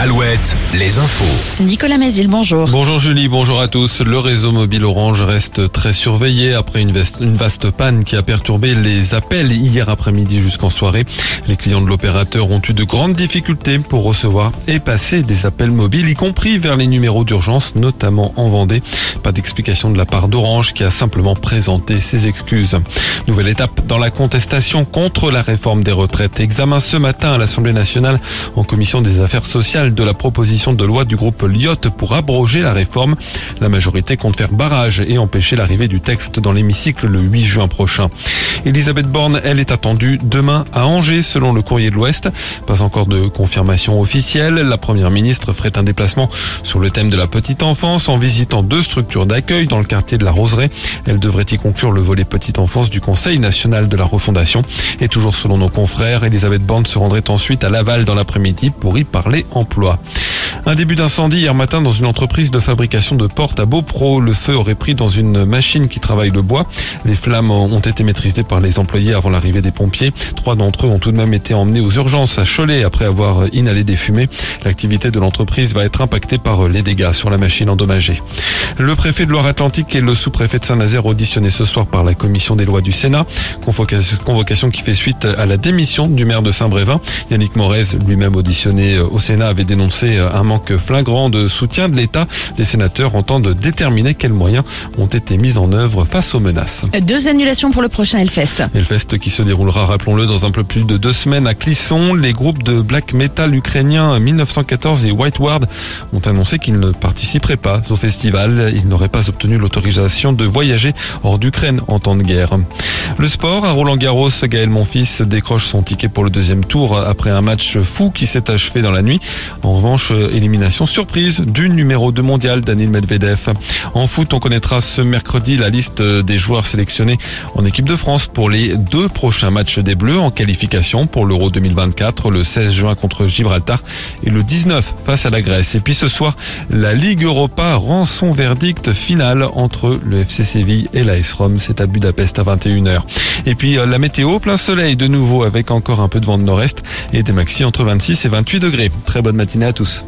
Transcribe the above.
Alouette, les infos. Nicolas Mézil, bonjour. Bonjour Julie, bonjour à tous. Le réseau mobile Orange reste très surveillé après une, veste- une vaste panne qui a perturbé les appels hier après-midi jusqu'en soirée. Les clients de l'opérateur ont eu de grandes difficultés pour recevoir et passer des appels mobiles, y compris vers les numéros d'urgence, notamment en Vendée. Pas d'explication de la part d'Orange qui a simplement présenté ses excuses. Nouvelle étape dans la contestation contre la réforme des retraites. Examen ce matin à l'Assemblée nationale en commission des affaires sociales de la proposition de loi du groupe Lyotte pour abroger la réforme. La majorité compte faire barrage et empêcher l'arrivée du texte dans l'hémicycle le 8 juin prochain. Elisabeth Borne, elle est attendue demain à Angers selon le courrier de l'Ouest. Pas encore de confirmation officielle. La première ministre ferait un déplacement sur le thème de la petite enfance en visitant deux structures d'accueil dans le quartier de la Roseraie. Elle devrait y conclure le volet petite enfance du Conseil national de la refondation. Et toujours selon nos confrères, Elisabeth Borne se rendrait ensuite à Laval dans l'après-midi pour y parler emploi. ploa. Un début d'incendie hier matin dans une entreprise de fabrication de portes à Beaupro. Le feu aurait pris dans une machine qui travaille le bois. Les flammes ont été maîtrisées par les employés avant l'arrivée des pompiers. Trois d'entre eux ont tout de même été emmenés aux urgences à Cholet après avoir inhalé des fumées. L'activité de l'entreprise va être impactée par les dégâts sur la machine endommagée. Le préfet de Loire-Atlantique et le sous-préfet de Saint-Nazaire auditionnés ce soir par la commission des lois du Sénat. Convocation, qui fait suite à la démission du maire de Saint-Brévin. Yannick Morez, lui-même auditionné au Sénat, avait dénoncé un manque flagrant de soutien de l'État. Les sénateurs entendent déterminer quels moyens ont été mis en œuvre face aux menaces. Deux annulations pour le prochain Hellfest. Hellfest qui se déroulera, rappelons-le, dans un peu plus de deux semaines à Clisson. Les groupes de black metal ukrainiens 1914 et White Ward ont annoncé qu'ils ne participeraient pas au festival. Ils n'auraient pas obtenu l'autorisation de voyager hors d'Ukraine en temps de guerre. Le sport, à Roland Garros, Gaël Monfils décroche son ticket pour le deuxième tour après un match fou qui s'est achevé dans la nuit. En revanche, élimination surprise du numéro 2 mondial, Daniel Medvedev. En foot, on connaîtra ce mercredi la liste des joueurs sélectionnés en équipe de France pour les deux prochains matchs des Bleus en qualification pour l'Euro 2024, le 16 juin contre Gibraltar et le 19 face à la Grèce. Et puis ce soir, la Ligue Europa rend son verdict final entre le FC Séville et l'AS Rome. C'est à Budapest à 21h. Et puis euh, la météo, plein soleil de nouveau avec encore un peu de vent de nord-est et des maxi entre 26 et 28 degrés. Très bonne matinée à tous.